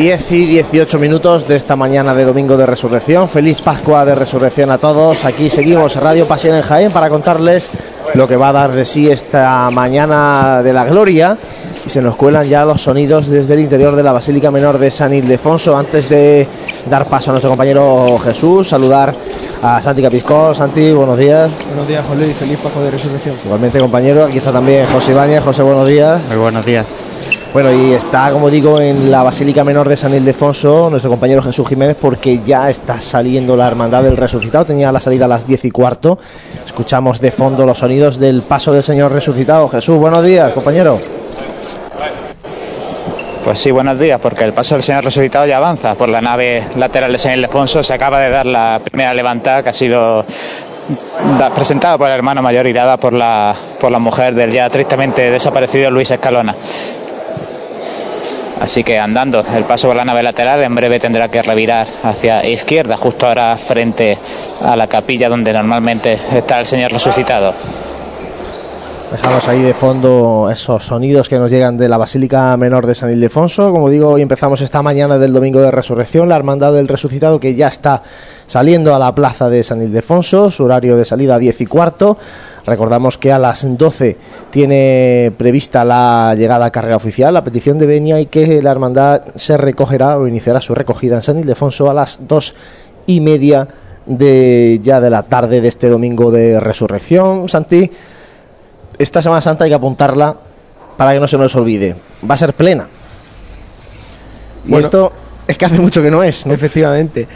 10 y 18 minutos de esta mañana de domingo de resurrección. Feliz Pascua de resurrección a todos. Aquí seguimos Radio Pasión en Jaén para contarles lo que va a dar de sí esta mañana de la gloria. Y se nos cuelan ya los sonidos desde el interior de la Basílica Menor de San Ildefonso. Antes de dar paso a nuestro compañero Jesús, saludar a Santi Capiscó. Santi, buenos días. Buenos días, José y feliz Pascua de resurrección. Igualmente, compañero, aquí está también José Ibañez. José, buenos días. Muy buenos días. Bueno, y está, como digo, en la Basílica Menor de San Ildefonso, nuestro compañero Jesús Jiménez, porque ya está saliendo la Hermandad del Resucitado. Tenía la salida a las 10 y cuarto. Escuchamos de fondo los sonidos del paso del Señor Resucitado. Jesús, buenos días, compañero. Pues sí, buenos días, porque el paso del Señor Resucitado ya avanza por la nave lateral de San Ildefonso. Se acaba de dar la primera levantada que ha sido presentada por el hermano mayor y dada por la, por la mujer del ya tristemente desaparecido Luis Escalona. Así que andando el paso por la nave lateral, en breve tendrá que revirar hacia izquierda, justo ahora frente a la capilla donde normalmente está el Señor resucitado. Dejamos ahí de fondo esos sonidos que nos llegan de la Basílica Menor de San Ildefonso. Como digo, hoy empezamos esta mañana del Domingo de Resurrección, la Hermandad del Resucitado que ya está saliendo a la plaza de San Ildefonso, su horario de salida a 10 y cuarto. Recordamos que a las 12 tiene prevista la llegada a carrera oficial, la petición de Benia y que la hermandad se recogerá o iniciará su recogida en San Ildefonso a las 2 y media de ya de la tarde de este domingo de resurrección. Santi, esta Semana Santa hay que apuntarla para que no se nos olvide. Va a ser plena. Y esto es que hace mucho que no es. Efectivamente.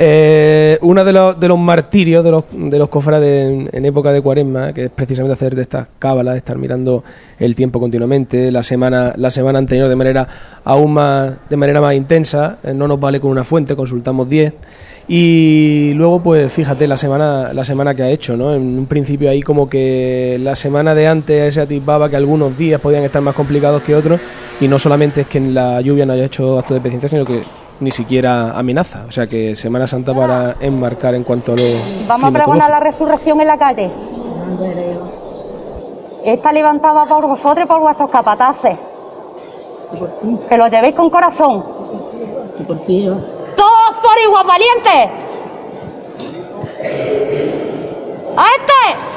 Eh, uno de los, de los martirios de los, de los cofrades en, época de cuaresma, que es precisamente hacer de estas cábalas, estar mirando el tiempo continuamente, la semana, la semana anterior de manera aún más, de manera más intensa, eh, no nos vale con una fuente, consultamos 10. Y luego, pues fíjate la semana, la semana que ha hecho, ¿no? En un principio ahí como que la semana de antes se atisbaba que algunos días podían estar más complicados que otros, y no solamente es que en la lluvia no haya hecho acto de paciencia, sino que ni siquiera amenaza. O sea que Semana Santa para enmarcar en cuanto a lo. Vamos a pregonar la resurrección en la calle. Está levantada por vosotros y por vuestros capataces. Que lo llevéis con corazón. ¡Todos por igual valientes! ¡A este!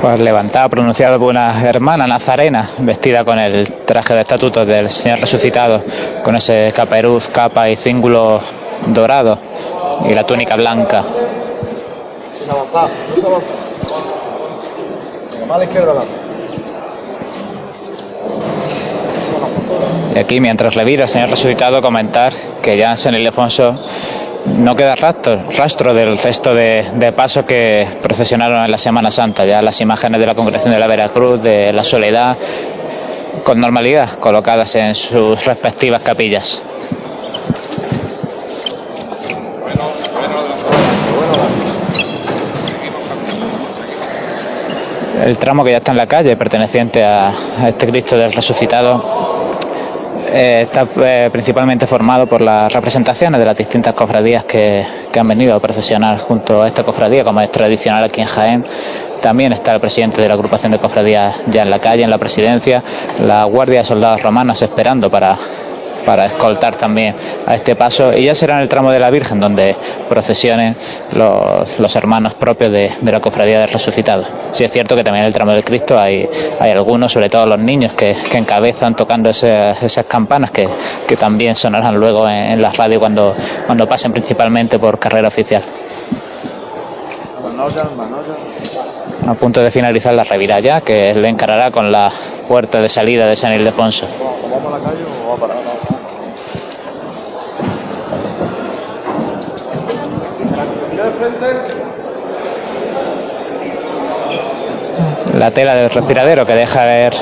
Pues levantado, pronunciado por una hermana nazarena, vestida con el traje de estatuto del Señor resucitado, con ese caperuz, capa y cíngulo dorado y la túnica blanca. Y aquí, mientras le vida Señor resucitado, comentar que ya San Ildefonso no queda rastro, rastro del resto de, pasos que procesionaron en la Semana Santa, ya las imágenes de la congregación de la Veracruz, de la Soledad, con normalidad colocadas en sus respectivas capillas. El tramo que ya está en la calle, perteneciente a este Cristo del Resucitado, eh, está eh, principalmente formado por las representaciones de las distintas cofradías que, han venido a procesionar junto a esta cofradía, como es tradicional aquí en Jaén. También está el presidente de la agrupación de cofradías ya en la calle, en la presidencia, la guardia de soldados romanos esperando para para escoltar también a este paso y ya será en el tramo de la Virgen donde procesionen los, hermanos propios de, la cofradía del resucitado. Sí es cierto que también en el tramo del Cristo hay, hay algunos, sobre todo los niños, que, encabezan tocando esas campanas que, también sonarán luego en, la radio cuando, cuando pasen principalmente por carrera oficial. A punto de finalizar la reviralla que le encarará con la puerta de salida de San Ildefonso. La tela del respiradero que deja ver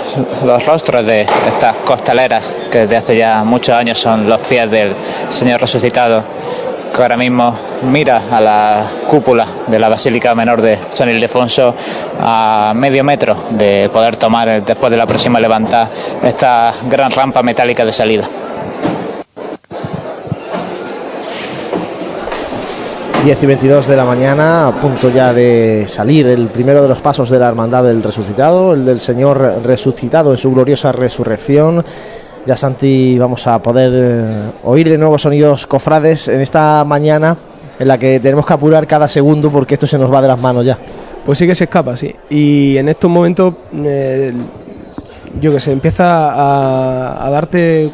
los rostros de estas costaleras que desde hace ya muchos años son los pies del Señor resucitado, que ahora mismo mira a la cúpula de la Basílica Menor de San Ildefonso a medio metro de poder tomar después de la próxima levantada esta gran rampa metálica de salida. 10 y 22 de la mañana, a punto ya de salir el primero de los pasos de la Hermandad del Resucitado, el del Señor resucitado en su gloriosa resurrección. Ya Santi vamos a poder eh, oír de nuevo sonidos cofrades en esta mañana en la que tenemos que apurar cada segundo porque esto se nos va de las manos ya. Pues sí que se escapa, sí. Y en estos momentos, eh, yo que sé, empieza a, a darte,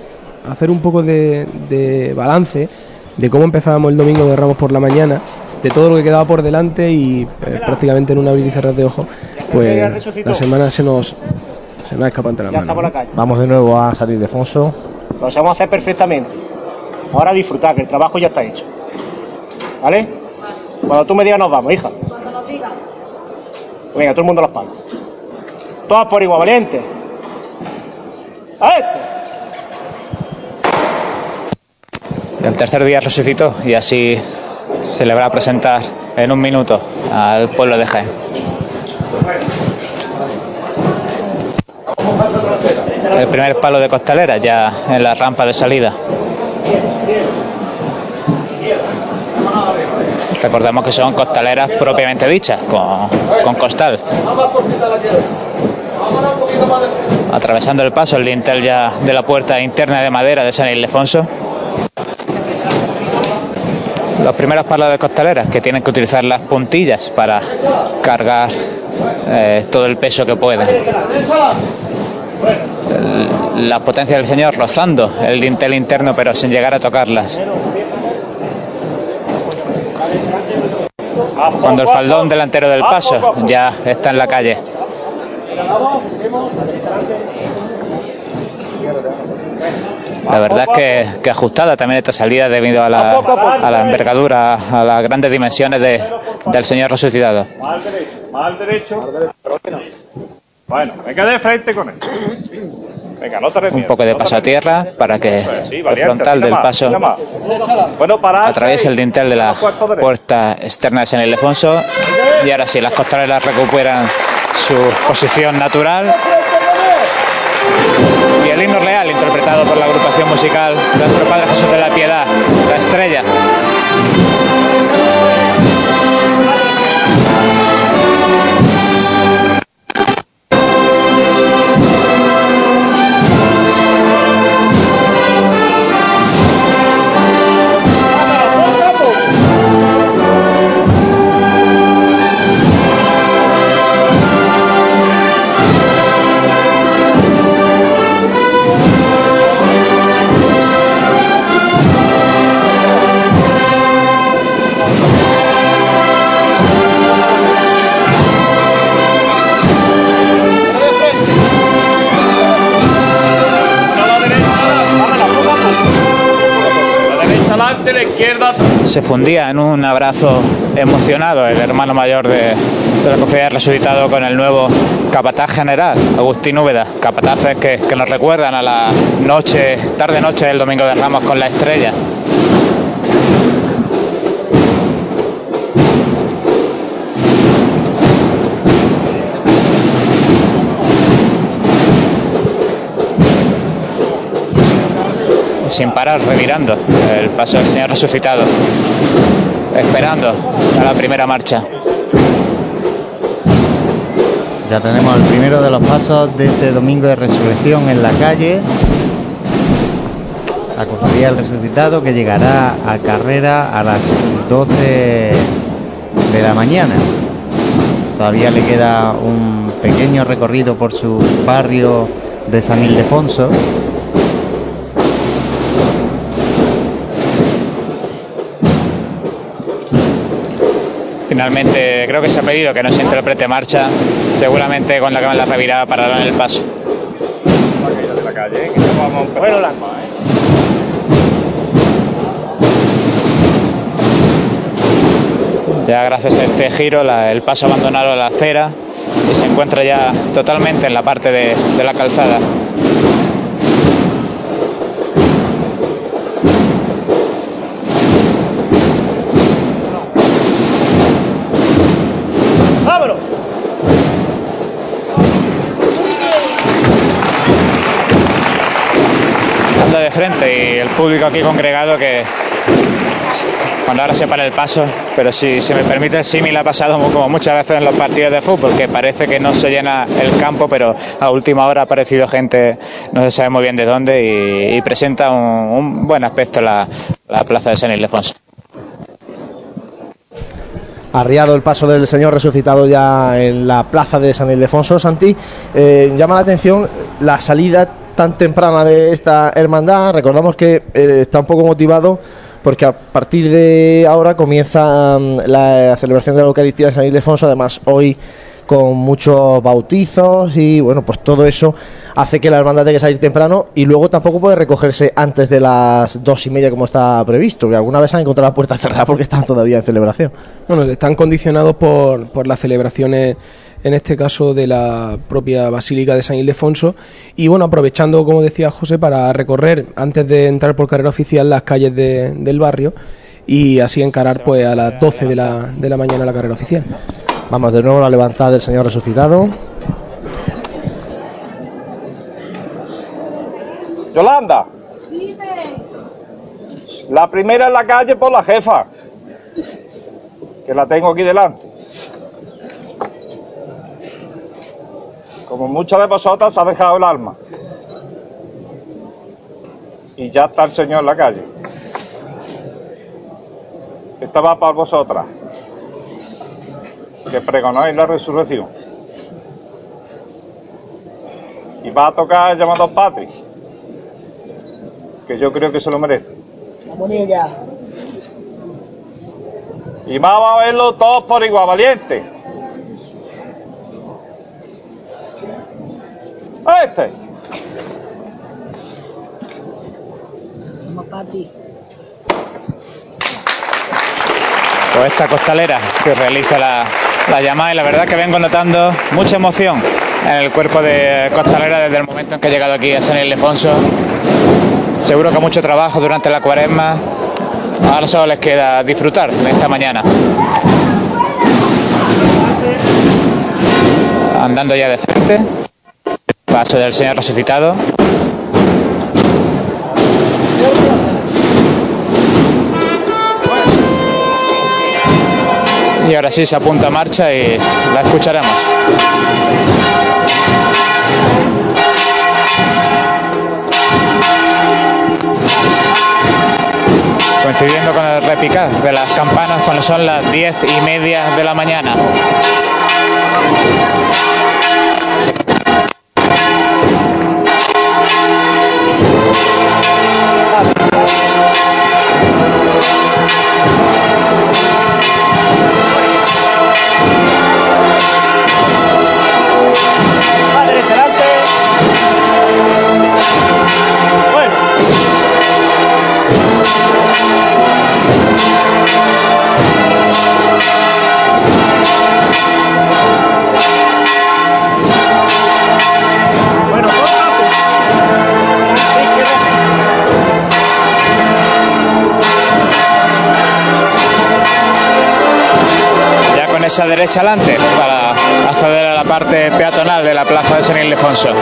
a hacer un poco de, de balance de cómo empezábamos el domingo de Ramos por la mañana, de todo lo que quedaba por delante y eh, prácticamente en un abrir y cerrar de ojos, pues la semana se nos, se nos escapa entre las Ya está por la calle. Vamos de nuevo a salir de Fonso. Lo sabemos hacer perfectamente. Ahora disfrutar, que el trabajo ya está hecho. ¿Vale? Cuando tú me digas nos vamos, hija. Cuando nos digan. Venga, todo el mundo a las palmas. Todas por igual, valiente. ¡A esto! El tercer día resucitó y así se le va a presentar en un minuto al pueblo de Jaén. El primer palo de costalera ya en la rampa de salida. Recordemos que son costaleras propiamente dichas, con, con costal. Atravesando el paso, el dintel ya de la puerta interna de madera de San Ildefonso. Los primeros palos de costaleras que tienen que utilizar las puntillas para cargar eh, todo el peso que pueden. La potencia del señor rozando el dintel interno pero sin llegar a tocarlas. Cuando el faldón delantero del paso ya está en la calle. La verdad es que, que ajustada también esta salida debido a la, a la envergadura, a las grandes dimensiones de- del señor resucitado. Mal derecho, mal derecho. Bueno, me quedé de frente con él. Venga, no te Un poco de no paso a tierra para que el frontal del paso. Bueno, atraviese el dintel de la puerta externa de San Ildefonso y ahora sí, las costaleras recuperan su posición natural y el himno real interpretado por la agrupación musical nuestro Padre Jesús de la Piedad, la estrella. Se fundía en un abrazo emocionado el hermano mayor de, la cofradía resucitado con el nuevo capataz general, Agustín Úbeda. Capataces que, nos recuerdan a la noche, tarde-noche del Domingo de Ramos con la estrella. Sin parar, revirando el paso del Señor resucitado, esperando a la primera marcha. Ya tenemos el primero de los pasos de este domingo de resurrección en la calle. La cofradía resucitado que llegará a carrera a las 12 de la mañana. Todavía le queda un pequeño recorrido por su barrio de San Ildefonso. Finalmente creo que se ha pedido que no se interprete marcha, seguramente con la que la revirada pararán el paso. de la calle, ¿eh? que no vamos a empezar. Bueno, las más. Ya gracias a este giro la- el paso abandonado la acera y se encuentra ya totalmente en la parte de, de la calzada. Frente y el público aquí congregado que cuando ahora se para el paso, pero si se me permite el símil ha pasado como muchas veces en los partidos de fútbol, que parece que no se llena el campo, pero a última hora ha aparecido gente, no se sabe muy bien de dónde, y, presenta un, buen aspecto la, la plaza de San Ildefonso arriado el paso del Señor resucitado ya en la plaza de San Ildefonso. Santi, eh, llama la atención la salida tan temprana de esta hermandad. Recordamos que eh, está un poco motivado porque a partir de ahora comienza mm, la celebración de la Eucaristía de San Ildefonso. Además, hoy con muchos bautizos y bueno, pues todo eso hace que la hermandad tenga que salir temprano y luego tampoco puede recogerse antes de las dos y media como está previsto, que alguna vez han encontrado la puerta cerrada porque están todavía en celebración. Bueno, están condicionados por, por las celebraciones en este caso de la propia Basílica de San Ildefonso y bueno, aprovechando como decía José para recorrer antes de entrar por carrera oficial las calles del barrio y así encarar pues a las 12 de la, de la mañana la carrera oficial. Vamos de nuevo a la levantada del Señor resucitado. Yolanda. La primera en la calle por la jefa. Que la tengo aquí delante. Como muchas de vosotras ha dejado el alma. Y ya está el Señor en la calle. Esta va para vosotras que pregonáis la resurrección. Y va a tocar llamado Patrick, que yo creo que se lo merece. Y vamos a verlo todos por igual, valiente. Este. Pues esta costalera que realiza la, la llamada y la verdad que vengo notando mucha emoción en el cuerpo de Costalera desde el momento en que he llegado aquí a San Ildefonso. Seguro que mucho trabajo durante la cuaresma. Ahora solo les queda disfrutar de esta mañana. Andando ya de frente. Paso del Señor resucitado. Y ahora sí se apunta a marcha y la escucharemos. Coincidiendo con el repicar de las campanas cuando son las diez y media de la mañana. Esa derecha adelante para acceder a la parte peatonal de la plaza de San Ildefonso.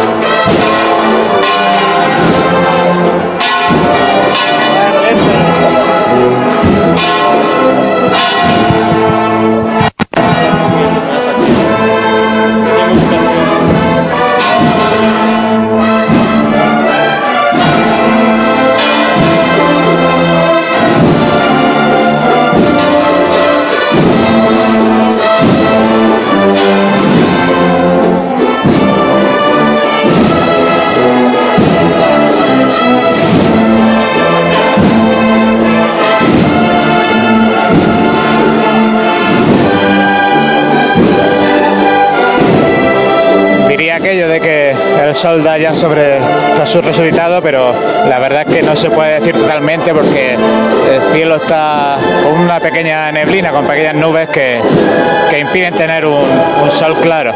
Sol da ya sobre Jesús resucitado, pero la verdad es que no se puede decir totalmente porque el cielo está con una pequeña neblina, con pequeñas nubes que, impiden tener un sol claro.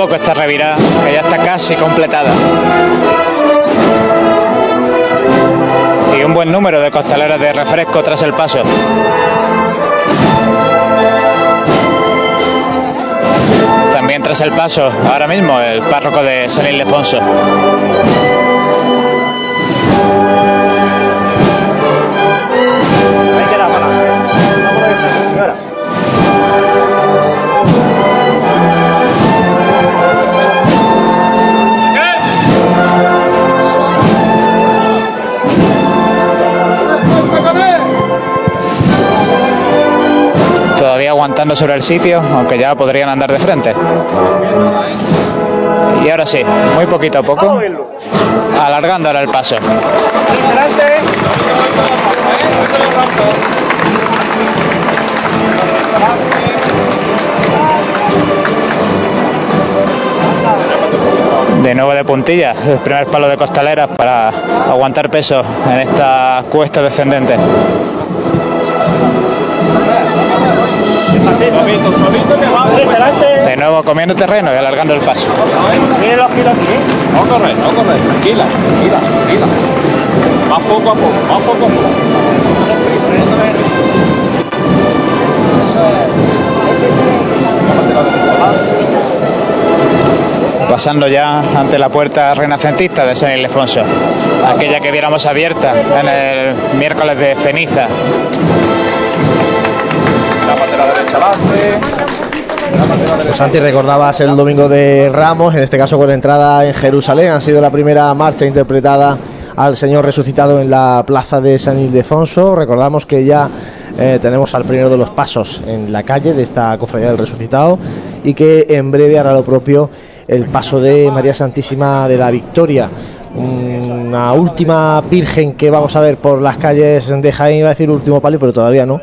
Poco esta revirada, que ya está casi completada. Y un buen número de costaleros de refresco tras el paso. También tras el paso, ahora mismo, el párroco de San Ildefonso. Aguantando sobre el sitio, aunque ya podrían andar de frente. Y ahora sí, muy poquito a poco, alargando ahora el paso. De nuevo de puntilla, el primer palo de costaleras para aguantar peso en esta cuesta descendente. De nuevo comiendo terreno y alargando el paso. Miren los kilos aquí. No correr, no correr. Tranquila, tranquila, tranquila. Más poco a poco, más poco a poco. Pasando ya ante la puerta renacentista de San Ildefonso, aquella que viéramos abierta en el miércoles de ceniza. Pues Santi, recordabas el domingo de Ramos, en este caso con la entrada en Jerusalén. Ha sido la primera marcha interpretada al Señor resucitado en la plaza de San Ildefonso. Recordamos que ya eh, tenemos al primero de los pasos en la calle de esta cofradía del resucitado y que en breve hará lo propio el paso de María Santísima de la Victoria. Una última virgen que vamos a ver por las calles de Jaén, iba a decir último palio, pero todavía no.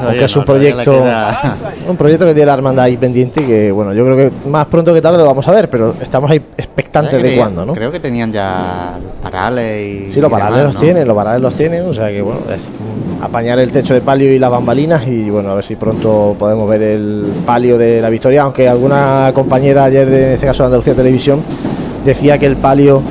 Aunque es un proyecto. Un proyecto que tiene la hermandad ahí pendiente y que, bueno, yo creo que más pronto que tarde lo vamos a ver, pero estamos ahí expectantes de cuándo, ¿no? Creo que tenían ya parales y. Sí, los parales los tienen, los parales los tienen, o sea que, bueno, es apañar el techo de palio y las bambalinas y, bueno, a ver si pronto podemos ver el palio de la victoria, aunque alguna compañera ayer, de, en este caso de Andalucía Televisión, decía que el palio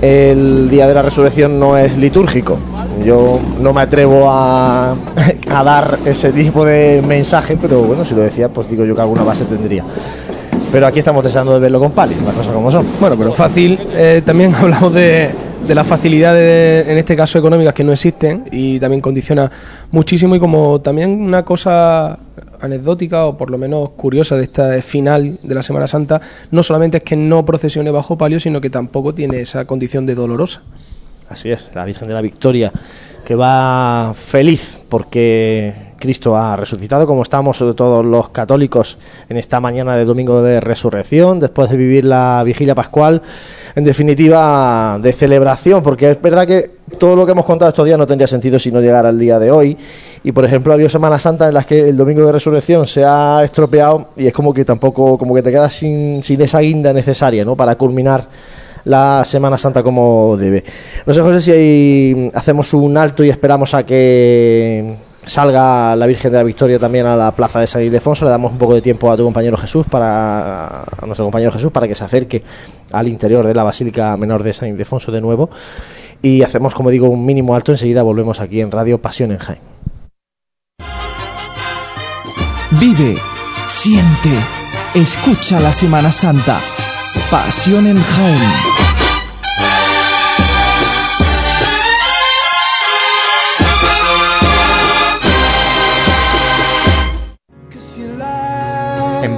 el día de la resurrección no es litúrgico. Yo no me atrevo a, a dar ese tipo de mensaje, pero bueno, si lo decía, pues digo yo que alguna base tendría. Pero aquí estamos deseando de verlo con palio, las cosas como son. Bueno, pero fácil. eh, también hablamos de, de las facilidades, en este caso económicas, que no existen y también condiciona muchísimo. Y como también una cosa anecdótica o por lo menos curiosa de esta final de la Semana Santa, no solamente es que no procesione bajo palio, sino que tampoco tiene esa condición de dolorosa. Así es, la Virgen de la Victoria, que va feliz porque Cristo ha resucitado, como estamos todos los católicos en esta mañana de domingo de resurrección, después de vivir la vigilia pascual, en definitiva de celebración, porque es verdad que todo lo que hemos contado estos días no tendría sentido si no llegara al día de hoy. Y por ejemplo, ha habido Semanas Santas en las que el domingo de resurrección se ha estropeado y es como que tampoco, como que te quedas sin, sin esa guinda necesaria, ¿no? Para culminar la Semana Santa como debe. No sé, José, si hacemos un alto y esperamos a que salga la Virgen de la Victoria también a la plaza de San Ildefonso. Le damos un poco de tiempo a tu compañero Jesús, para, a nuestro compañero Jesús, para que se acerque al interior de la Basílica Menor de San Ildefonso de nuevo. Y hacemos, como digo, un mínimo alto. Enseguida volvemos aquí en Radio Pasión en Jaén. Vive, siente, escucha la Semana Santa. Pasión en Jaén.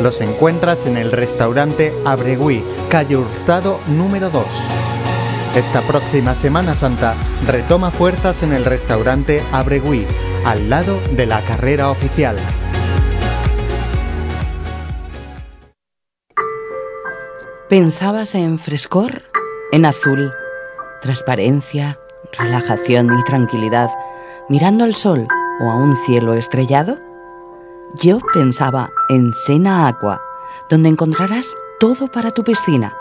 los encuentras en el restaurante Abregui, calle Hurtado número 2. Esta próxima Semana Santa retoma fuerzas en el restaurante Abregui, al lado de la carrera oficial. ¿Pensabas en frescor? En azul, transparencia, relajación y tranquilidad, mirando al sol o a un cielo estrellado? Yo pensaba en Sena Aqua, donde encontrarás todo para tu piscina.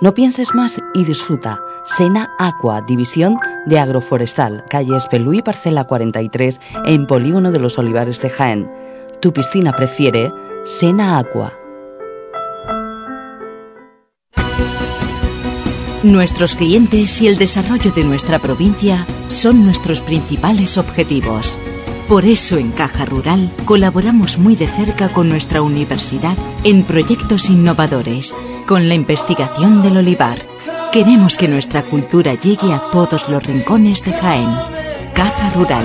No pienses más y disfruta. Sena Aqua, división de agroforestal, calle Espelú y parcela 43, en Polígono de los Olivares de Jaén. Tu piscina prefiere Sena Aqua. Nuestros clientes y el desarrollo de nuestra provincia son nuestros principales objetivos. Por eso en Caja Rural colaboramos muy de cerca con nuestra universidad en proyectos innovadores, con la investigación del olivar. Queremos que nuestra cultura llegue a todos los rincones de Jaén. Caja Rural,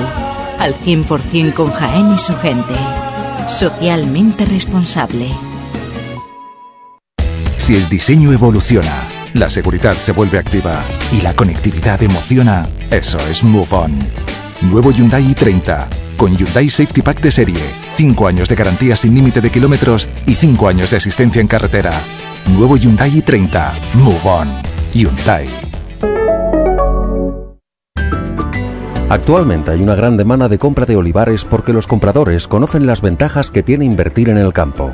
al 100% con Jaén y su gente. Socialmente responsable. Si el diseño evoluciona, la seguridad se vuelve activa y la conectividad emociona, eso es Move On. Nuevo Hyundai i30 con Hyundai Safety Pack de serie, 5 años de garantía sin límite de kilómetros y 5 años de asistencia en carretera. Nuevo Hyundai i30. Move on. Hyundai. Actualmente hay una gran demanda de compra de olivares porque los compradores conocen las ventajas que tiene invertir en el campo.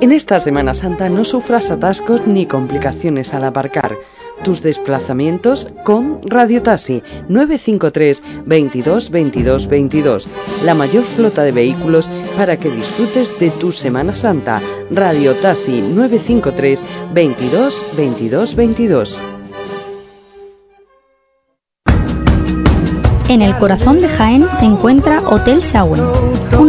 En esta Semana Santa no sufras atascos ni complicaciones al aparcar. Tus desplazamientos con Radio Taxi 953 22 22 22. La mayor flota de vehículos para que disfrutes de tu Semana Santa. Radio Taxi 953 22 22 22. En el corazón de Jaén se encuentra Hotel Shawen,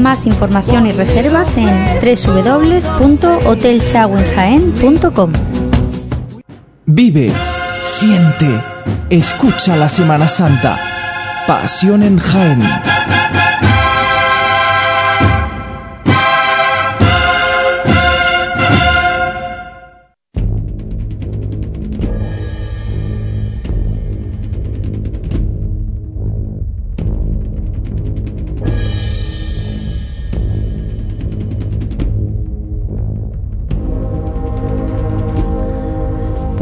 Más información y reservas en www.hotelshawenjaen.com. Vive, siente, escucha la Semana Santa. Pasión en Jaén.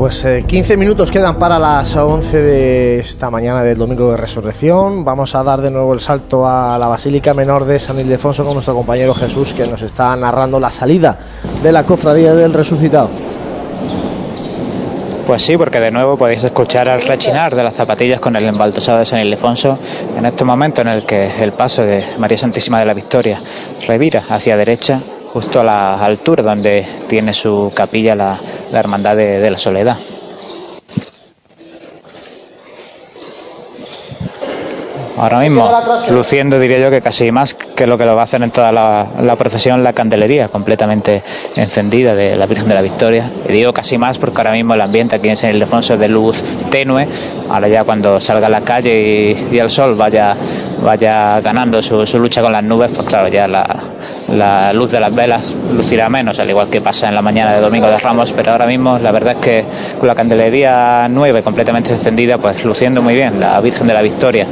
Pues eh, 15 minutos quedan para las 11 de esta mañana del domingo de resurrección. Vamos a dar de nuevo el salto a la Basílica Menor de San Ildefonso con nuestro compañero Jesús que nos está narrando la salida de la cofradía del resucitado. Pues sí, porque de nuevo podéis escuchar el rechinar de las zapatillas con el embaltosado de San Ildefonso en este momento en el que el paso de María Santísima de la Victoria revira hacia derecha justo a la altura donde tiene su capilla la, la Hermandad de, de la Soledad. Ahora mismo, luciendo diría yo que casi más que lo que lo va a hacer en toda la, la procesión, la candelería completamente encendida de la Virgen de la Victoria. Y digo casi más porque ahora mismo el ambiente aquí en San Ildefonso es de luz tenue. Ahora ya cuando salga a la calle y, y el sol vaya, vaya ganando su, lucha con las nubes, pues claro, ya la, luz de las velas lucirá menos, al igual que pasa en la mañana de Domingo de Ramos, pero ahora mismo la verdad es que con la candelería nueva y completamente encendida, pues luciendo muy bien la Virgen de la Victoria,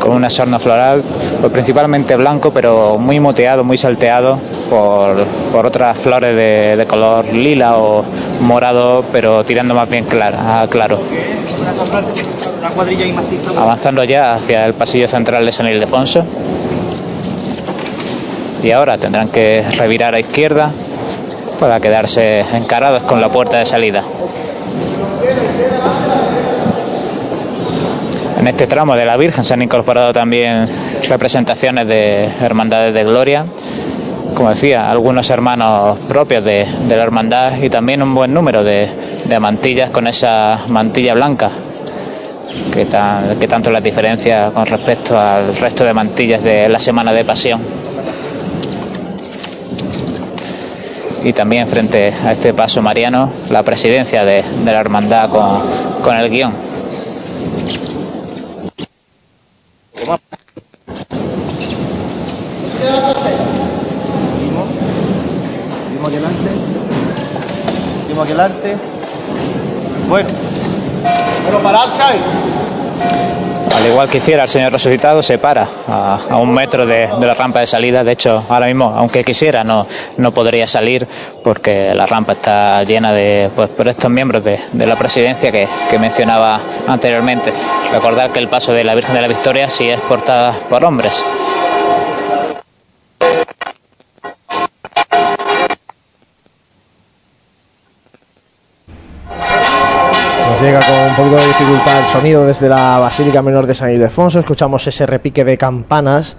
con un asorno floral, pues principalmente blanco, pero muy moteado, muy salteado por, por otras flores de, de color lila o morado, pero tirando más bien clara, a claro. Avanzando ya hacia el pasillo central de San Ildefonso. Y ahora tendrán que revirar a izquierda para quedarse encarados con la puerta de salida. En este tramo de la Virgen se han incorporado también representaciones de hermandades de gloria, como decía, algunos hermanos propios de, la hermandad y también un buen número de, mantillas con esa mantilla blanca que, tan, que tanto la diferencia con respecto al resto de mantillas de la semana de pasión. Y también frente a este paso mariano, la presidencia de, de la hermandad con, con el guion. Bueno. Pero pararse ahí. Al igual que hiciera el Señor resucitado, se para a, a un metro de, de, la rampa de salida. De hecho, ahora mismo, aunque quisiera, no, no podría salir porque la rampa está llena de pues, por estos miembros de, de la presidencia que, que, mencionaba anteriormente. Recordar que el paso de la Virgen de la Victoria sí es portada por hombres. Con un poquito de dificultad el sonido desde la Basílica Menor de San Ildefonso. Escuchamos ese repique de campanas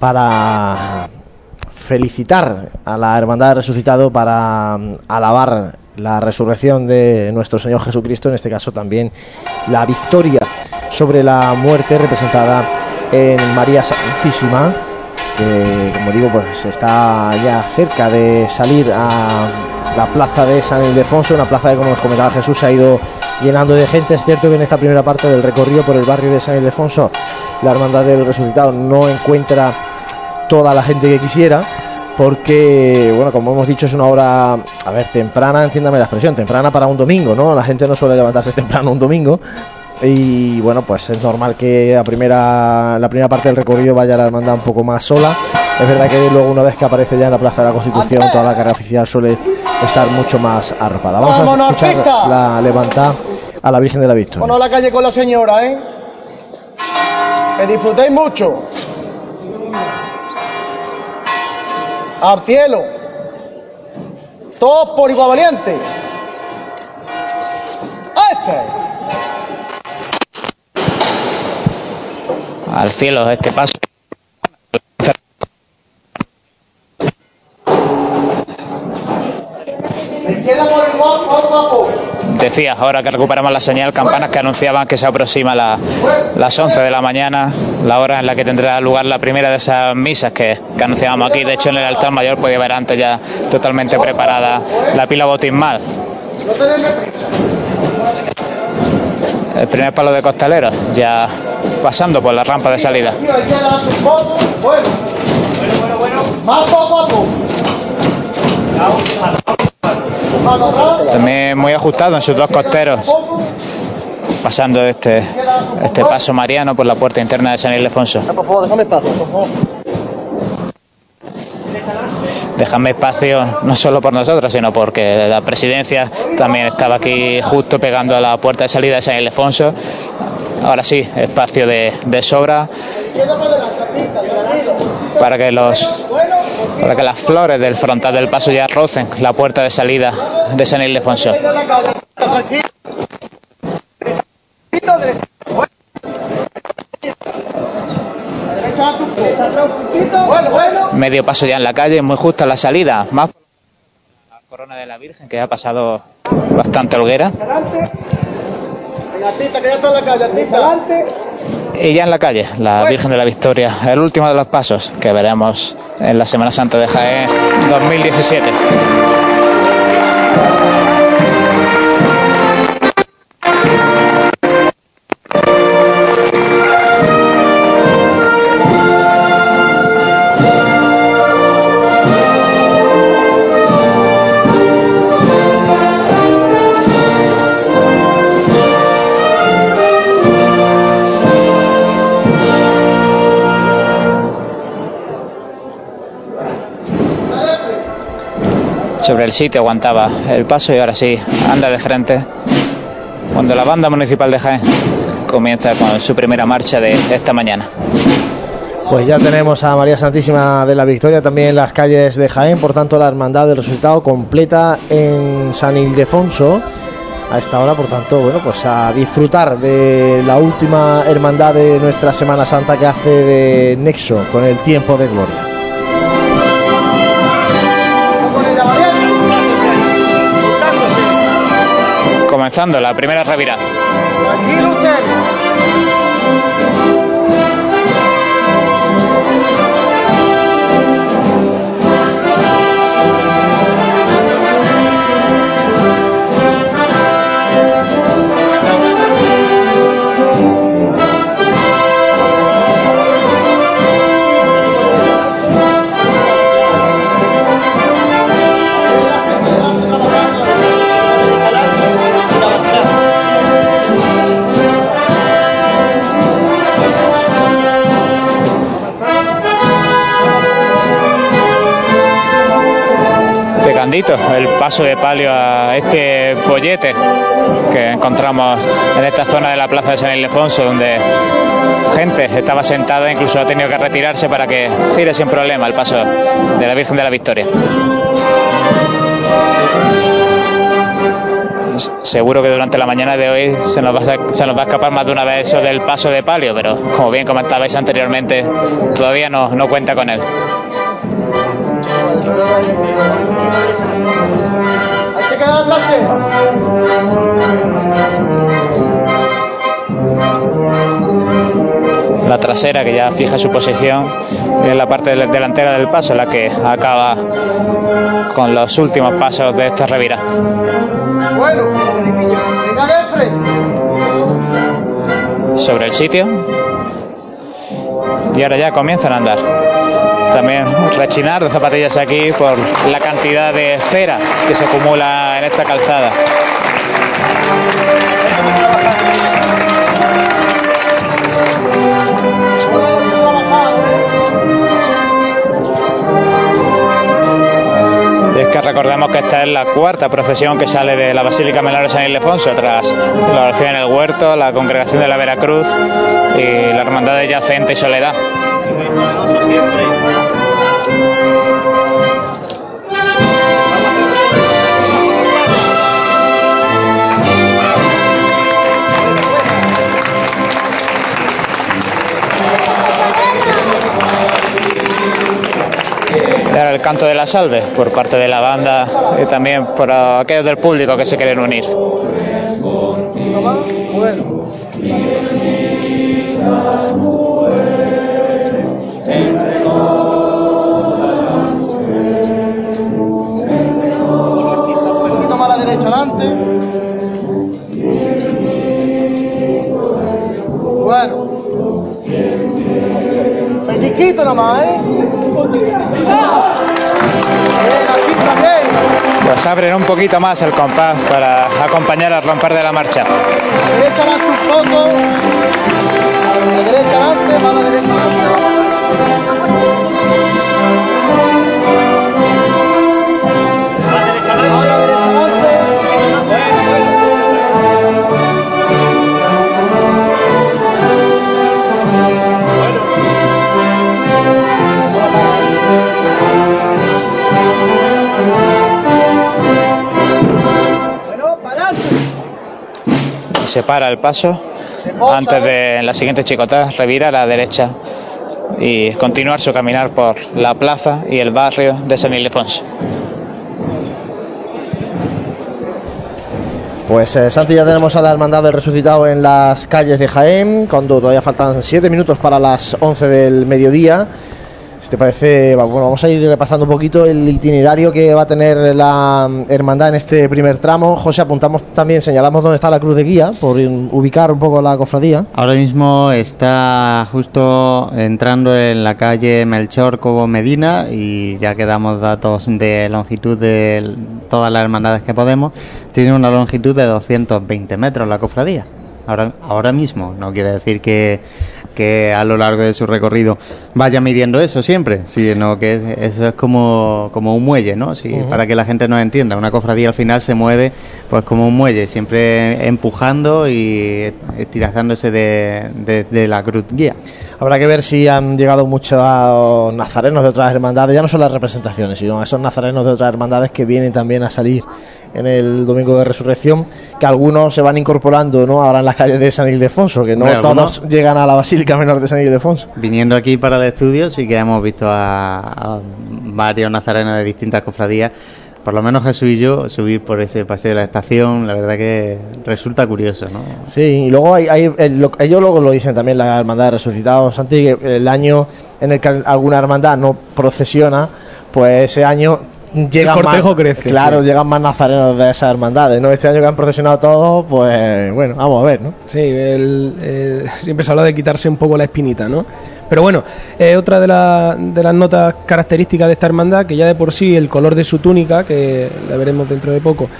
para felicitar a la Hermandad Resucitado, para alabar la resurrección de nuestro Señor Jesucristo, en este caso también la victoria sobre la muerte representada en María Santísima, que como digo, pues está ya cerca de salir a la plaza de San Ildefonso, una plaza que como nos comentaba Jesús se ha ido llenando de gente. Es cierto que en esta primera parte del recorrido por el barrio de San Ildefonso la Hermandad del Resucitado no encuentra toda la gente que quisiera porque, bueno, como hemos dicho, es una hora, a ver, temprana, entiéndame la expresión, temprana para un domingo, ¿no? La gente no suele levantarse temprano un domingo. Y bueno, pues es normal que la primera, la primera parte del recorrido vaya la hermandad un poco más sola. Es verdad que luego una vez que aparece ya en la Plaza de la Constitución, toda la carrera oficial suele estar mucho más arropada. Vamos a escuchar la levantada a la Virgen de la Victoria. Bueno, a la calle con la señora, ¿eh? Que disfrutéis mucho. Al cielo. Todos por igual valiente. Este. Al cielo este paso. Decía, ahora que recuperamos la señal, campanas que anunciaban que se aproxima la, las 11 de la mañana, la hora en la que tendrá lugar la primera de esas misas que, que anunciábamos aquí. De hecho, en el altar mayor podía ver antes ya totalmente preparada la pila bautismal. El primer palo de costaleros, ya pasando por la rampa de salida. También muy ajustado en sus dos costeros, pasando este, este paso mariano por la puerta interna de San Ildefonso. Favor. Déjame espacio no solo por nosotros, sino porque la presidencia también estaba aquí justo pegando a la puerta de salida de San Ildefonso. Ahora sí, espacio de, de sobra para que los para que las flores del frontal del paso ya rocen la puerta de salida de San Ildefonso. Medio paso ya en la calle, muy justo la salida, más la corona de la Virgen que ha pasado bastante holguera. Y ya en la calle, la Virgen de la Victoria, el último de los pasos que veremos en la Semana Santa de Jaén 2017. Sobre el sitio, aguantaba el paso y ahora sí, anda de frente. Cuando la banda municipal de Jaén comienza con su primera marcha de esta mañana. Pues ya tenemos a María Santísima de la Victoria también en las calles de Jaén, por tanto la Hermandad del Resultado completa en San Ildefonso a esta hora, por tanto, bueno, pues a disfrutar de la última hermandad de nuestra Semana Santa que hace de nexo con el tiempo de gloria. Comenzando la primera revirada. El paso de palio a este pollete que encontramos en esta zona de la plaza de San Ildefonso, donde gente estaba sentada, incluso ha tenido que retirarse para que gire sin problema el paso de la Virgen de la Victoria. Seguro que durante la mañana de hoy se nos, va a, se nos va a escapar más de una vez eso del paso de palio, pero como bien comentabais anteriormente, todavía no cuenta con él. Queda la trasera que ya fija su posición en la parte del- delantera del paso, la que acaba con los últimos pasos de esta revira. Bueno. Sobre el sitio y ahora ya comienzan a andar. También rechinar de zapatillas aquí por la cantidad de cera que se acumula en esta calzada. Es que recordemos que esta es la cuarta procesión que sale de la Basílica Menor de San Ildefonso, tras la oración en el huerto, la congregación de la Veracruz y la hermandad de Yacente y Soledad. Y ahora el canto de la salve por parte de la banda y también por aquellos del público que se quieren unir. Un Pellizquito nomás, ¿eh? Bien, aquí también. Pues abren un poquito más el compás para acompañar al romper de la marcha. Derecha adelante un poco. La derecha adelante, la derecha Y se para el paso antes de la siguiente chicota revira a la derecha y continuar su caminar por la plaza y el barrio de San Ildefonso. Pues eh, Santi, ya tenemos a la Hermandad del Resucitado en las calles de Jaén, cuando todavía faltan 7 minutos para las 11 del mediodía. Si te parece, bueno, vamos a ir repasando un poquito el itinerario que va a tener la hermandad en este primer tramo. José, apuntamos también, señalamos dónde está la cruz de guía, por ubicar un poco la cofradía. Ahora mismo está justo entrando en la calle Melchor Cobo Medina y ya que damos datos de longitud de todas las hermandades que podemos, tiene una longitud de 220 metros la cofradía. Ahora, ahora mismo, no quiere decir que que a lo largo de su recorrido vaya midiendo eso siempre, sino que es- eso es como, como un muelle, ¿no? Si, Ujú. Para que la gente nos entienda, una cofradía al final se mueve pues como un muelle, siempre empujando y estirazándose de, de- de la cruz guía. Habrá que ver si han llegado muchos nazarenos de otras hermandades, ya no son las representaciones, sino esos nazarenos de otras hermandades que vienen también a salir en el domingo de resurrección, que algunos se van incorporando ¿no? ahora en las calles de San Ildefonso, que no todos algunos- llegan a la Basílica Menor de San Ildefonso. Viniendo aquí para el estudio sí que hemos visto a, a varios nazarenos de distintas cofradías, por lo menos Jesús y yo, subir por ese paseo de la estación, la verdad que resulta curioso, ¿no? Sí, y luego hay, hay- el- lo- ellos luego lo dicen también la hermandad de resucitados, Santi, que el año en el que alguna hermandad no procesiona, pues ese año llegan El cortejo más, crece, claro, sí. llegan más nazarenos de esas hermandades, ¿no? Este año que han procesionado todos, pues bueno, vamos a ver, ¿no? Sí, el- eh, siempre se habla de quitarse un poco la espinita, ¿no? Pero bueno, eh, otra de, de las notas características de esta hermandad, que ya de por sí el color de su túnica, que la veremos dentro de poco,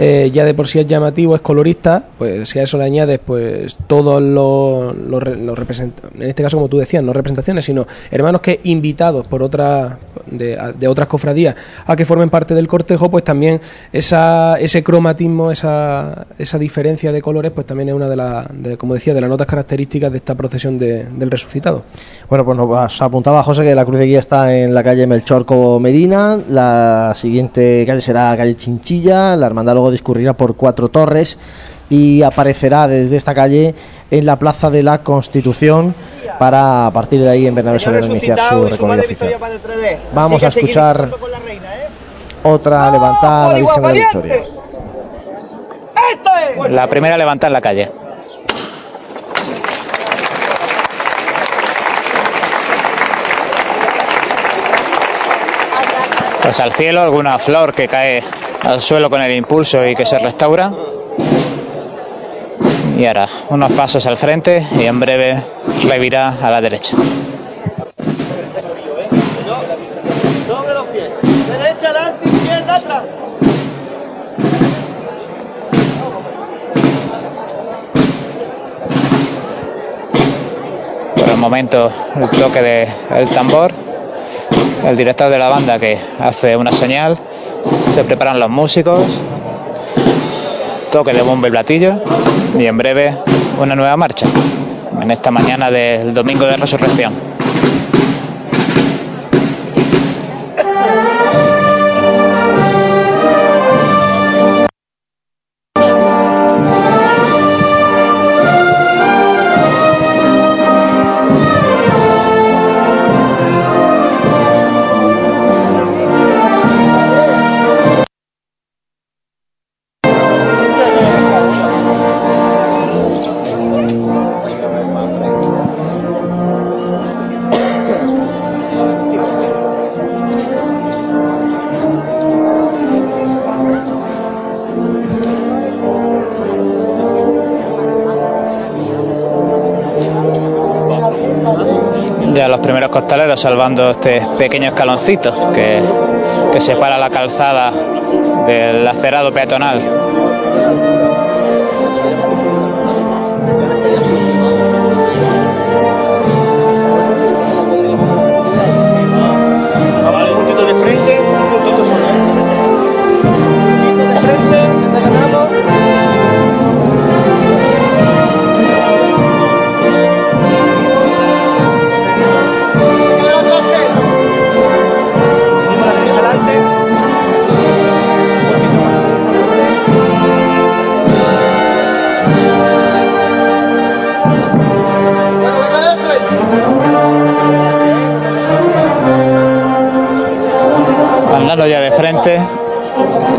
eh, ya de por sí es llamativo, es colorista, pues si a eso le añades pues todos los, los, re- los represent- en este caso como tú decías, no representaciones, sino hermanos que invitados por otras de, de otras cofradías a que formen parte del cortejo, pues también esa, ese cromatismo, esa, esa diferencia de colores, pues también es una de las, como decía, de las notas características de esta procesión de- del resucitado. Bueno, pues nos apuntaba José que la cruz de guía está en la calle Melchorco Medina, la siguiente calle será calle Chinchilla, la hermandad luego discurrirá por Cuatro Torres y aparecerá desde esta calle en la Plaza de la Constitución para a partir de ahí en Bernabé Soler iniciar su recorrido oficial. Vamos a escuchar otra levantada a la Virgen de la Victoria. La primera levanta en la calle. Pues al cielo alguna flor que cae al suelo con el impulso y que se restaura. Y ahora unos pasos al frente y en breve revirá a la derecha. Por el momento el toque del tambor, el director de la banda que hace una señal, se preparan los músicos, toque de bomba y platillo. Y en breve una nueva marcha. En esta mañana del domingo de resurrección. Ya los primeros costaleros salvando este pequeño escaloncito que, que separa la calzada del acerado peatonal. Ya de frente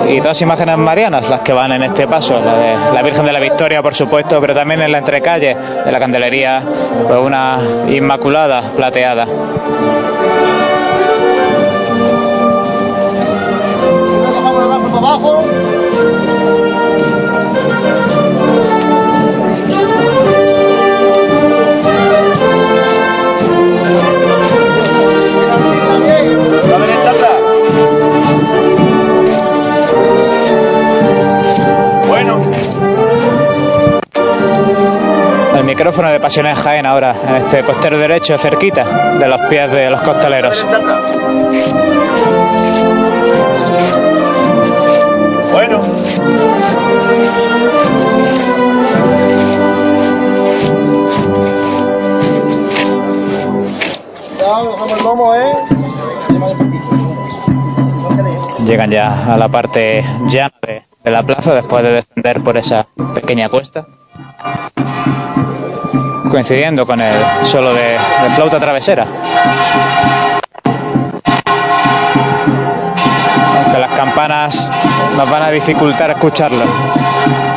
y dos imágenes marianas las que van en este paso, la de la Virgen de la Victoria por supuesto, pero también en la entrecalle de la Candelería, pues una Inmaculada plateada. Micrófono de Pasiones Jaén ahora, en este costero derecho, cerquita de los pies de los costaleros. Bueno. Llegan ya a la parte llana de, de la plaza después de descender por esa pequeña cuesta. Coincidiendo con el solo de, flauta travesera. Aunque las campanas nos van a dificultar escucharlo.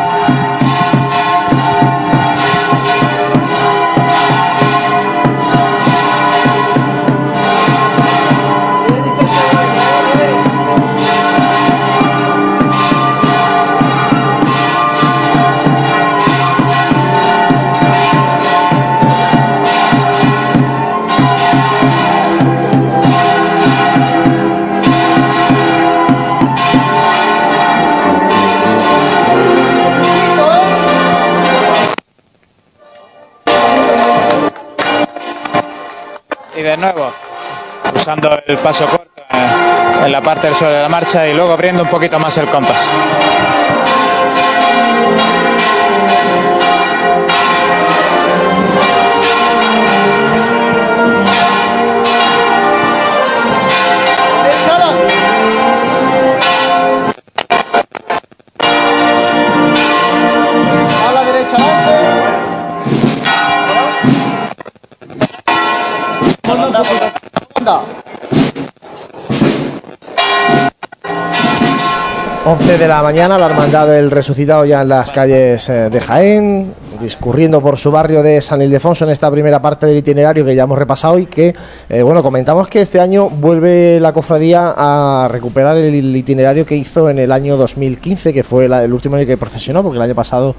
Nuevo, usando el paso corto eh, en la parte del suelo de la marcha y luego abriendo un poquito más el compás. 11 de la mañana, la hermandad del resucitado ya en las calles eh, de Jaén, discurriendo por su barrio de San Ildefonso en esta primera parte del itinerario que ya hemos repasado y que, eh, bueno, comentamos que este año vuelve la cofradía a recuperar el itinerario que hizo en el año 2015, que fue el último año que procesionó, porque el año pasado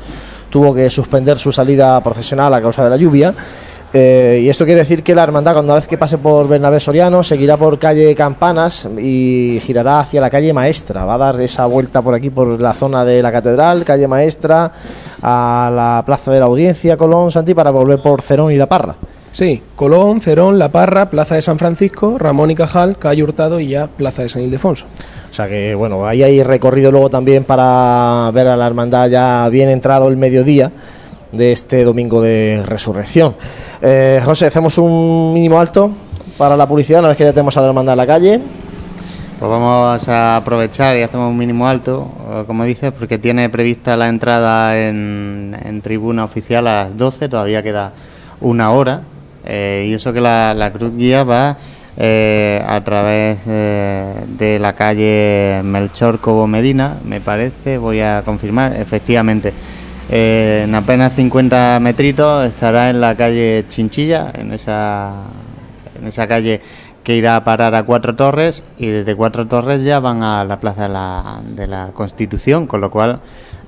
tuvo que suspender su salida procesional a causa de la lluvia. Eh, y esto quiere decir que la hermandad, cuando una vez que pase por Bernabé Soriano, seguirá por calle Campanas y girará hacia la calle Maestra. Va a dar esa vuelta por aquí, por la zona de la Catedral, calle Maestra, a la Plaza de la Audiencia, Colón, Santi, para volver por Cerón y La Parra. Sí, Colón, Cerón, La Parra, Plaza de San Francisco, Ramón y Cajal, Calle Hurtado y ya Plaza de San Ildefonso. O sea que, bueno, ahí hay recorrido luego también para ver a la hermandad ya bien entrado el mediodía de este domingo de resurrección. Eh, José, hacemos un mínimo alto para la publicidad, una vez que ya tenemos a la hermandad en la calle. Pues vamos a aprovechar y hacemos un mínimo alto, eh, como dices, porque tiene prevista la entrada en, tribuna oficial a las 12, todavía queda una hora, eh, y eso que la, la cruz guía va eh, a través eh, de la calle Melchor Cobo Medina, me parece, voy a confirmar, efectivamente. Eh, en apenas 50 metritos estará en la calle Chinchilla, en esa, en esa calle que irá a parar a Cuatro Torres y desde Cuatro Torres ya van a la Plaza de la, Constitución, con lo cual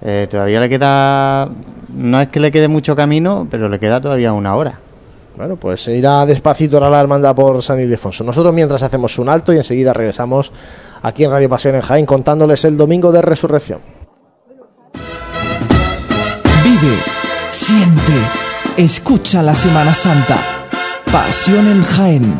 eh, todavía le queda, no es que le quede mucho camino, pero le queda todavía una hora. Bueno, pues irá despacito ahora la hermandad por San Ildefonso. Nosotros mientras hacemos un alto y enseguida regresamos aquí en Radio Pasión en Jaén contándoles el domingo de resurrección. Vive, siente, escucha la Semana Santa. Pasión en Jaén.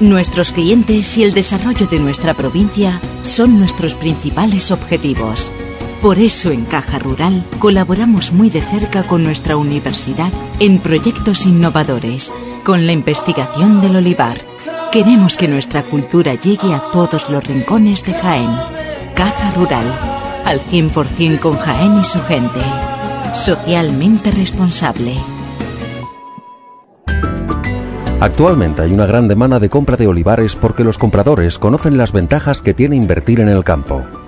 Nuestros clientes y el desarrollo de nuestra provincia son nuestros principales objetivos. Por eso en Caja Rural colaboramos muy de cerca con nuestra universidad en proyectos innovadores, con la investigación del olivar. Queremos que nuestra cultura llegue a todos los rincones de Jaén. Caja Rural, al 100% con Jaén y su gente. Socialmente responsable. Actualmente hay una gran demanda de compra de olivares porque los compradores conocen las ventajas que tiene invertir en el campo.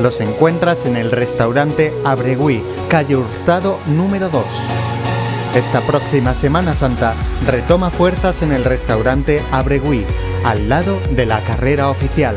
los encuentras en el restaurante Abregui, calle Hurtado número 2. Esta próxima Semana Santa retoma fuerzas en el restaurante Abregui, al lado de la carrera oficial.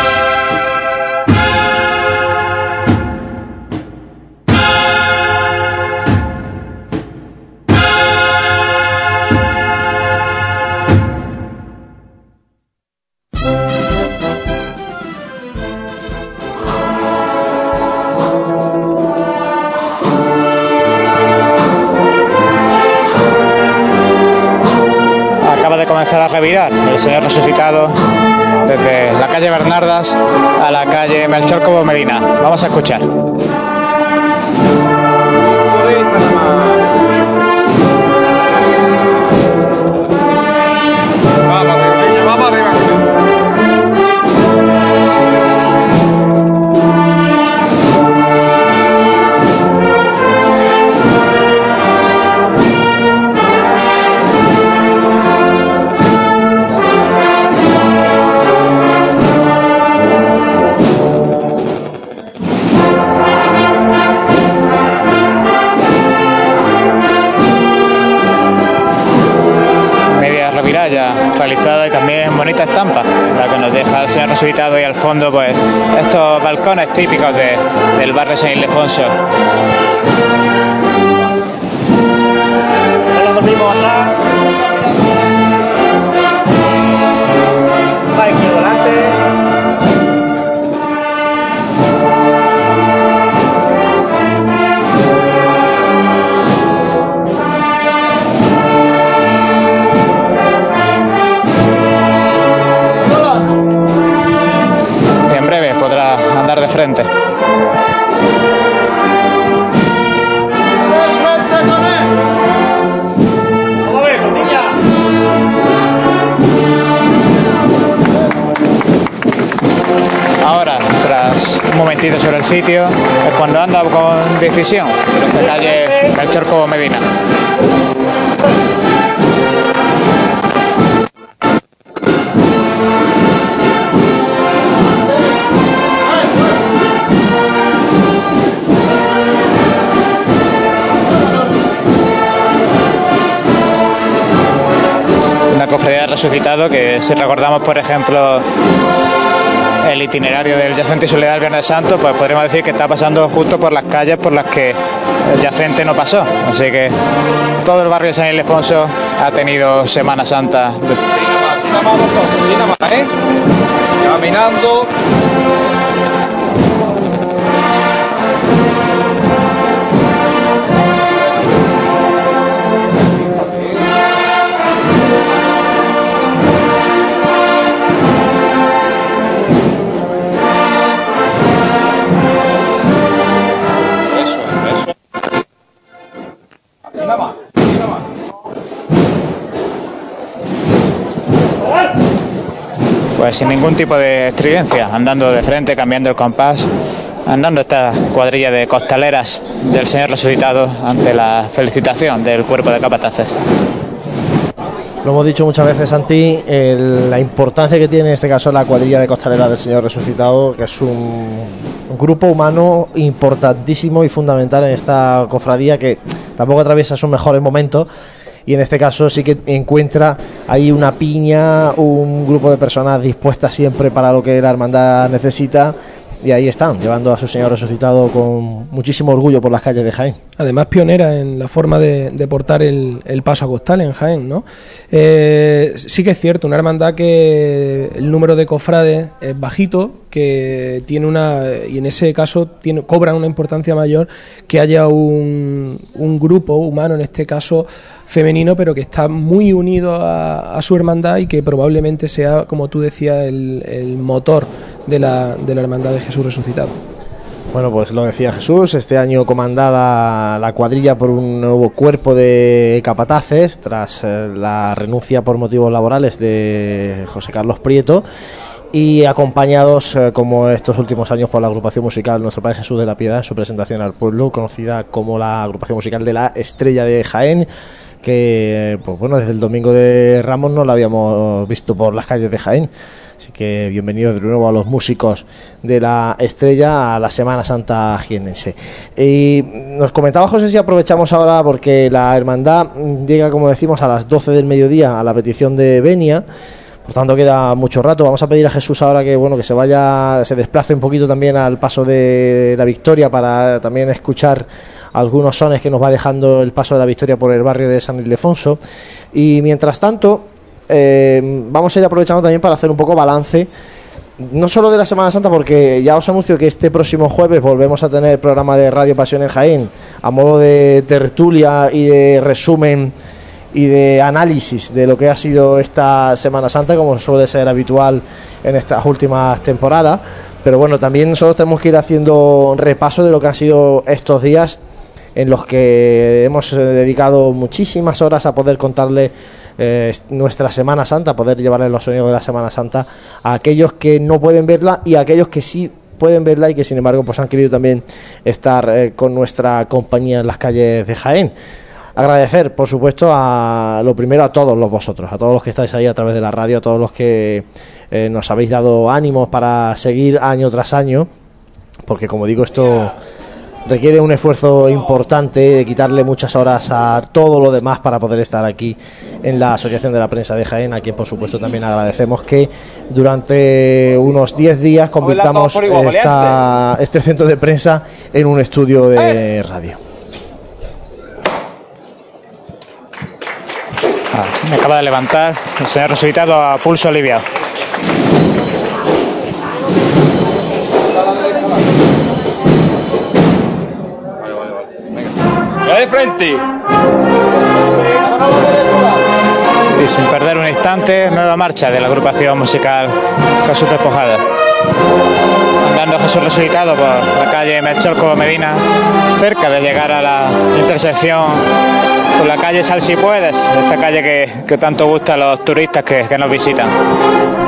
Revirar el Señor resucitado desde la calle Bernardas a la calle Melchor Cobo Medina. Vamos a escuchar. Bonita estampa, la que nos deja el Señor resucitado y al fondo pues estos balcones típicos de- del barrio San Ildefonso. Sobre el sitio, es cuando anda con decisión por esta calle el Medina. Una cofradía resucitado que si recordamos, por ejemplo, el itinerario del yacente y soledad del Viernes Santo, pues podríamos decir que está pasando justo por las calles por las que el yacente no pasó. Así que todo el barrio de San Ildefonso ha tenido Semana Santa. ¿eh? Caminando. Pues sin ningún tipo de estridencia, andando de frente, cambiando el compás, andando esta cuadrilla de costaleras del Señor resucitado ante la felicitación del cuerpo de capataces. Lo hemos dicho muchas veces, Santi, el- la importancia que tiene en este caso la cuadrilla de costaleras del Señor Resucitado, que es un, un grupo humano importantísimo y fundamental en esta cofradía que tampoco atraviesa sus mejores momentos. Y en este caso sí que encuentra ahí una piña, un grupo de personas dispuestas siempre para lo que la hermandad necesita. Y ahí están, llevando a su Señor resucitado con muchísimo orgullo por las calles de Jaén. Además, pionera en la forma de, de portar el, el paso acostal en Jaén, ¿no? Eh, sí que es cierto, una hermandad que el número de cofrades es bajito, que tiene una. y en ese caso tiene, cobra una importancia mayor que haya un, un grupo humano, en este caso femenino, pero que está muy unido a, a su hermandad y que probablemente sea, como tú decías, el, el motor de la, de la hermandad de Jesús resucitado. Bueno, pues lo decía Jesús, este año comandada la cuadrilla por un nuevo cuerpo de capataces tras eh, la renuncia por motivos laborales de José Carlos Prieto y acompañados eh, como estos últimos años por la agrupación musical Nuestro Padre Jesús de la Piedad en su presentación al pueblo, conocida como la agrupación musical de la Estrella de Jaén que pues bueno, desde el domingo de Ramos no la habíamos visto por las calles de Jaén. Así que bienvenidos de nuevo a los músicos de la estrella a la Semana Santa jienense. Y nos comentaba José si aprovechamos ahora porque la hermandad llega, como decimos, a las 12 del mediodía a la petición de Benia. Por tanto queda mucho rato. Vamos a pedir a Jesús ahora que bueno que se vaya, se desplace un poquito también al paso de la Victoria para también escuchar algunos sones que nos va dejando el paso de la Victoria por el barrio de San Ildefonso. Y mientras tanto, eh, vamos a ir aprovechando también para hacer un poco balance. No solo de la Semana Santa, porque ya os anuncio que este próximo jueves volvemos a tener el programa de Radio Pasión en Jaén, a modo de tertulia y de resumen y de análisis de lo que ha sido esta Semana Santa, como suele ser habitual en estas últimas temporadas. Pero bueno, también nosotros tenemos que ir haciendo repaso de lo que han sido estos días en los que hemos dedicado muchísimas horas a poder contarle eh, nuestra Semana Santa, poder llevarle los sonidos de la Semana Santa a aquellos que no pueden verla y a aquellos que sí pueden verla y que sin embargo pues han querido también estar eh, con nuestra compañía en las calles de Jaén. Agradecer, por supuesto, a lo primero a todos los vosotros, a todos los que estáis ahí a través de la radio, a todos los que eh, nos habéis dado ánimos para seguir año tras año, porque como digo, esto requiere un esfuerzo importante de quitarle muchas horas a todo lo demás para poder estar aquí en la Asociación de la Prensa de Jaén, a quien por supuesto también agradecemos que durante unos 10 días convirtamos esta- este centro de prensa en un estudio de radio. Ah, me acaba de levantar el señor resucitado a pulso aliviado. De frente! Y sin perder un instante, nueva marcha de la agrupación musical Jesús Despojado. Andando Jesús resucitado por la calle Mecholco Medina, cerca de llegar a la intersección con la calle Sal si puedes, esta calle que, que tanto gusta a los turistas que, que nos visitan.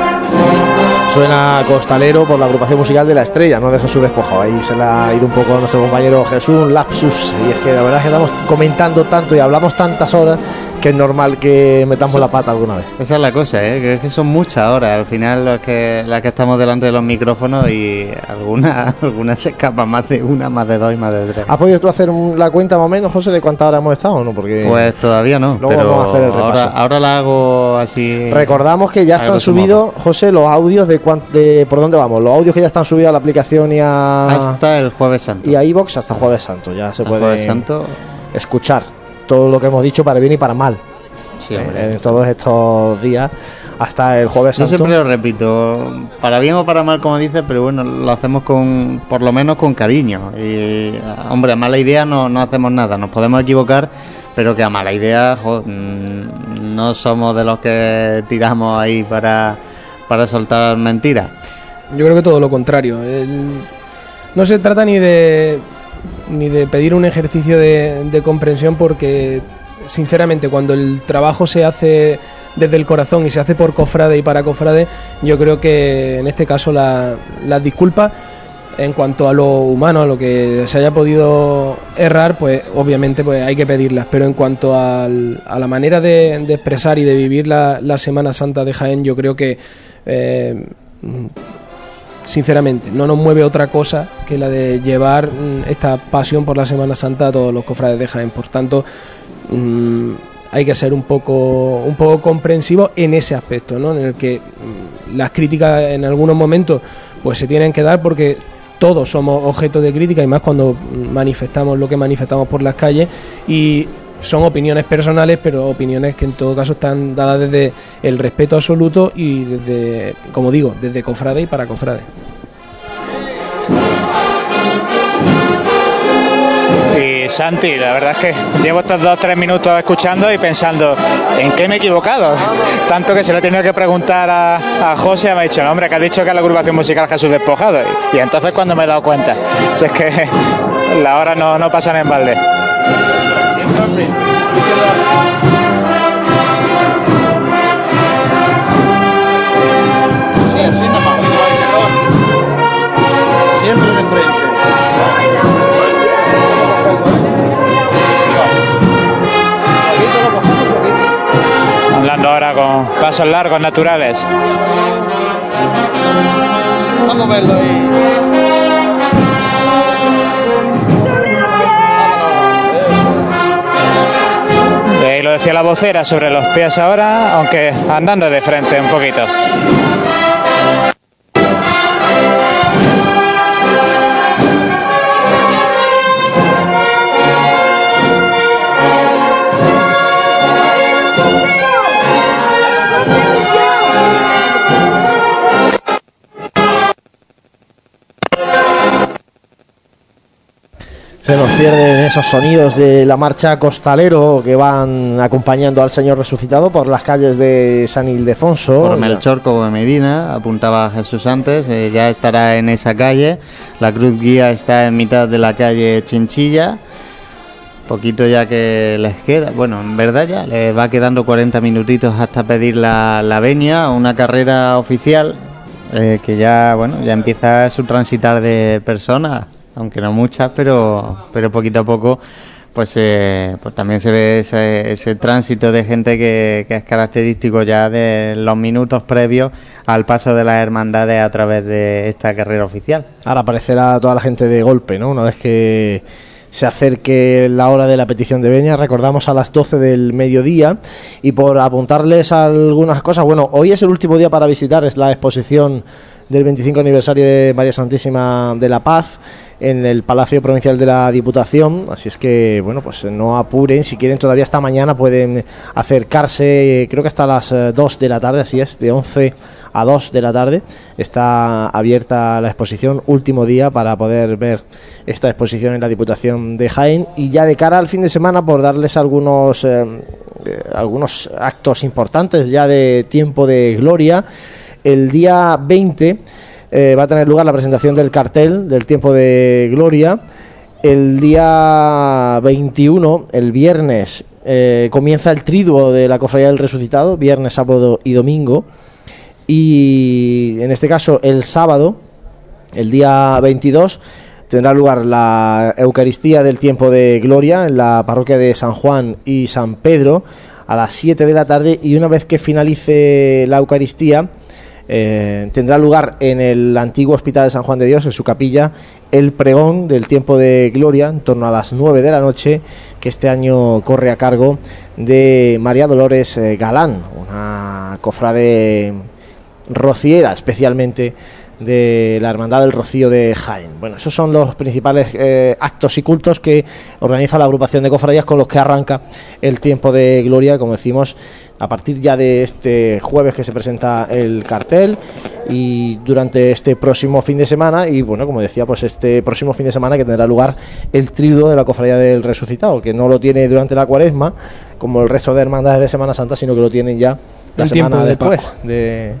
Suena Costalero por la agrupación musical de La Estrella, no de Jesús Despojado. Ahí se le ha ido un poco a nuestro compañero Jesús, un lapsus. Y es que la verdad es que estamos comentando tanto y hablamos tantas horas que es normal que metamos la pata alguna vez. Esa es la cosa, ¿eh? que es que son muchas horas. Al final, las que, las que estamos delante de los micrófonos y algunas algunas se escapan más de una, más de dos y más de tres. ¿Has podido tú hacer un- la cuenta más o menos, José, de cuántas horas hemos estado o no? Porque Pues todavía no, Luego pero vamos a hacer el ahora, repaso. ahora la hago así. Recordamos que ya están subidos, José, los audios de, de por dónde vamos. Los audios que ya están subidos a la aplicación y a Hasta el Jueves Santo. y a iVox hasta Jueves Santo. Ya se puede Santo. escuchar todo lo que hemos dicho para bien y para mal. Sí, hombre. En todos estos días hasta el Jueves Yo Santo. siempre lo repito, para bien o para mal, como dices, pero bueno, lo hacemos con, por lo menos con cariño. Y, hombre, a mala idea no, no hacemos nada, nos podemos equivocar, pero que a mala idea jo, mm, no somos de los que tiramos ahí para, para soltar mentiras. Yo creo que todo lo contrario. El- no se trata ni de ni de pedir un ejercicio de, de comprensión porque sinceramente cuando el trabajo se hace desde el corazón y se hace por cofrade y para cofrade, yo creo que en este caso la- las disculpas en cuanto a lo humano, a lo que se haya podido errar, pues obviamente pues hay que pedirlas. Pero en cuanto al- a la manera de, expresar y de vivir la, la Semana Santa de Jaén, yo creo que eh, sinceramente, no nos mueve otra cosa que la de llevar mm, esta pasión por la Semana Santa a todos los cofrades de Jaén. Por tanto, mm, hay que ser un poco, un poco comprensivo en ese aspecto, ¿no? En el que mm, las críticas en algunos momentos pues se tienen que dar porque todos somos objeto de crítica y más cuando manifestamos lo que manifestamos por las calles y son opiniones personales, pero opiniones que en todo caso están dadas desde el respeto absoluto y desde, como digo, desde cofrade y para cofrade. Y Santi, la verdad es que llevo estos dos tres minutos escuchando y pensando, ¿en qué me he equivocado? Tanto que se lo he tenido que preguntar a, a José me ha dicho, no, hombre, que has dicho que la agrupación musical Jesús Despojado. Y, y entonces cuando me he dado cuenta, si es que la hora no, no pasan en balde. Sí, así nomás, igual. Siempre de frente. Hablando ahora con pasos largos, naturales. Vamos a verlo ahí. Decía la vocera sobre los pies ahora, aunque andando de frente un poquito. Se nos pierden esos sonidos de la marcha costalero que van acompañando al Señor resucitado por las calles de San Ildefonso. Por Melchor como Medina, apuntaba Jesús antes, eh, ya estará en esa calle. La cruz guía está en mitad de la calle Chinchilla. Poquito ya que les queda. Bueno, en verdad ya les va quedando 40 minutitos hasta pedir la, la venia, una carrera oficial eh, que ya, bueno, ya empieza su transitar de personas, aunque no muchas, pero, pero poquito a poco pues, eh, pues también se ve ese, tránsito de gente que, que es característico ya de los minutos previos al paso de las hermandades a través de esta carrera oficial. Ahora aparecerá toda la gente de golpe, ¿no? Una vez que se acerque la hora de la petición de venia, recordamos a las 12 del mediodía. Y por apuntarles algunas cosas, bueno, hoy es el último día para visitar, es la exposición del 25 aniversario de María Santísima de la Paz en el Palacio Provincial de la Diputación, así es que, bueno, pues no apuren, si quieren todavía esta mañana pueden acercarse, eh, creo que hasta las eh, 2 de la tarde, así es, de 11 a 2 de la tarde está abierta la exposición, último día para poder ver esta exposición en la Diputación de Jaén y ya de cara al fin de semana por darles algunos, eh, eh, algunos actos importantes ya de tiempo de gloria, el día 20 eh, va a tener lugar la presentación del cartel del tiempo de gloria. El día 21, el viernes, eh, comienza el triduo de la Cofradía del Resucitado, viernes, sábado y domingo. y en este caso el sábado, el día 22, tendrá lugar la Eucaristía del tiempo de gloria en la parroquia de San Juan y San Pedro a las 7 de la tarde y una vez que finalice la Eucaristía eh, tendrá lugar en el antiguo Hospital de San Juan de Dios, en su capilla, el pregón del tiempo de gloria en torno a las 9 de la noche que este año corre a cargo de María Dolores eh, Galán, una cofrade rociera especialmente de la Hermandad del Rocío de Jaén. Bueno, esos son los principales eh, actos y cultos que organiza la agrupación de cofradías con los que arranca el tiempo de gloria, como decimos, a partir ya de este jueves que se presenta el cartel y durante este próximo fin de semana y bueno, como decía, pues este próximo fin de semana que tendrá lugar el triduo de la cofradía del resucitado, que no lo tiene durante la cuaresma como el resto de hermandades de Semana Santa, sino que lo tienen ya la semana de después de,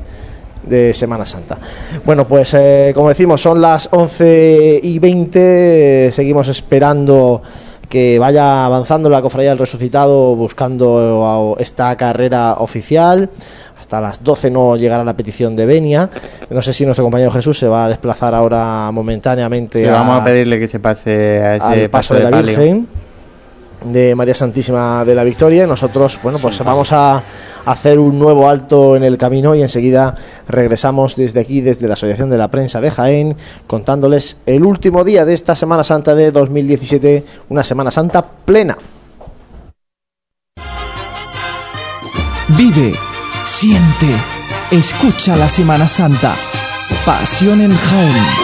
de Semana Santa. Bueno, pues eh, como decimos, son las 11 y 20, seguimos esperando que vaya avanzando la cofradía del resucitado buscando esta carrera oficial. Hasta las 12 no llegará la petición de Benia. No sé si nuestro compañero Jesús se va a desplazar ahora momentáneamente Sí, vamos a pedirle que se pase a ese paso, de, la. Virgen de María Santísima de la Victoria. Nosotros, bueno, pues vamos a hacer un nuevo alto en el camino y enseguida regresamos desde aquí, desde la Asociación de la Prensa de Jaén, contándoles el último día de esta Semana Santa de 2017, una Semana Santa plena. Vive, siente, escucha la Semana Santa. Pasión en Jaén.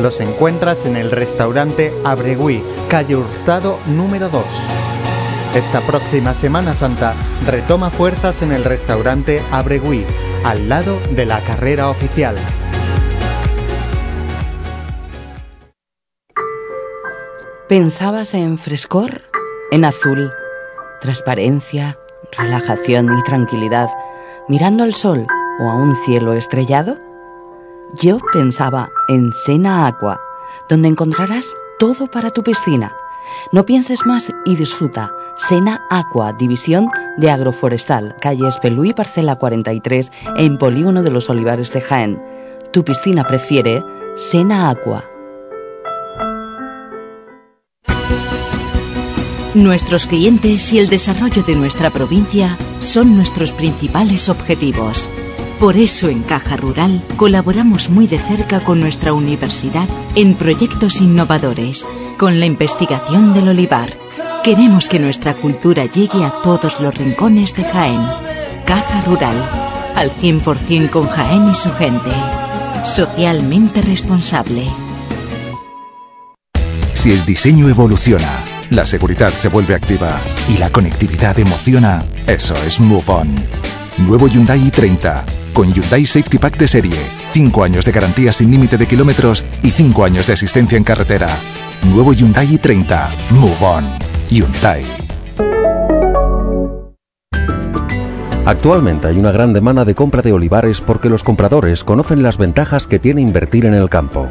los encuentras en el restaurante Abregui, calle Hurtado número 2. Esta próxima Semana Santa retoma fuerzas en el restaurante Abregui, al lado de la carrera oficial. ¿Pensabas en frescor? En azul, transparencia, relajación y tranquilidad, mirando al sol o a un cielo estrellado? Yo pensaba en Sena Aqua, donde encontrarás todo para tu piscina. No pienses más y disfruta. Sena Aqua, división de agroforestal, calle Espelú y parcela 43, en Polígono de los Olivares de Jaén. Tu piscina prefiere Sena Aqua. Nuestros clientes y el desarrollo de nuestra provincia son nuestros principales objetivos. Por eso en Caja Rural colaboramos muy de cerca con nuestra universidad en proyectos innovadores, con la investigación del olivar. Queremos que nuestra cultura llegue a todos los rincones de Jaén. Caja Rural, al 100% con Jaén y su gente. Socialmente responsable. Si el diseño evoluciona, la seguridad se vuelve activa y la conectividad emociona, eso es Move On. Nuevo Hyundai i30, con Hyundai Safety Pack de serie, 5 años de garantía sin límite de kilómetros y 5 años de asistencia en carretera. Nuevo Hyundai i30, Move On. Hyundai. Actualmente hay una gran demanda de compra de olivares porque los compradores conocen las ventajas que tiene invertir en el campo.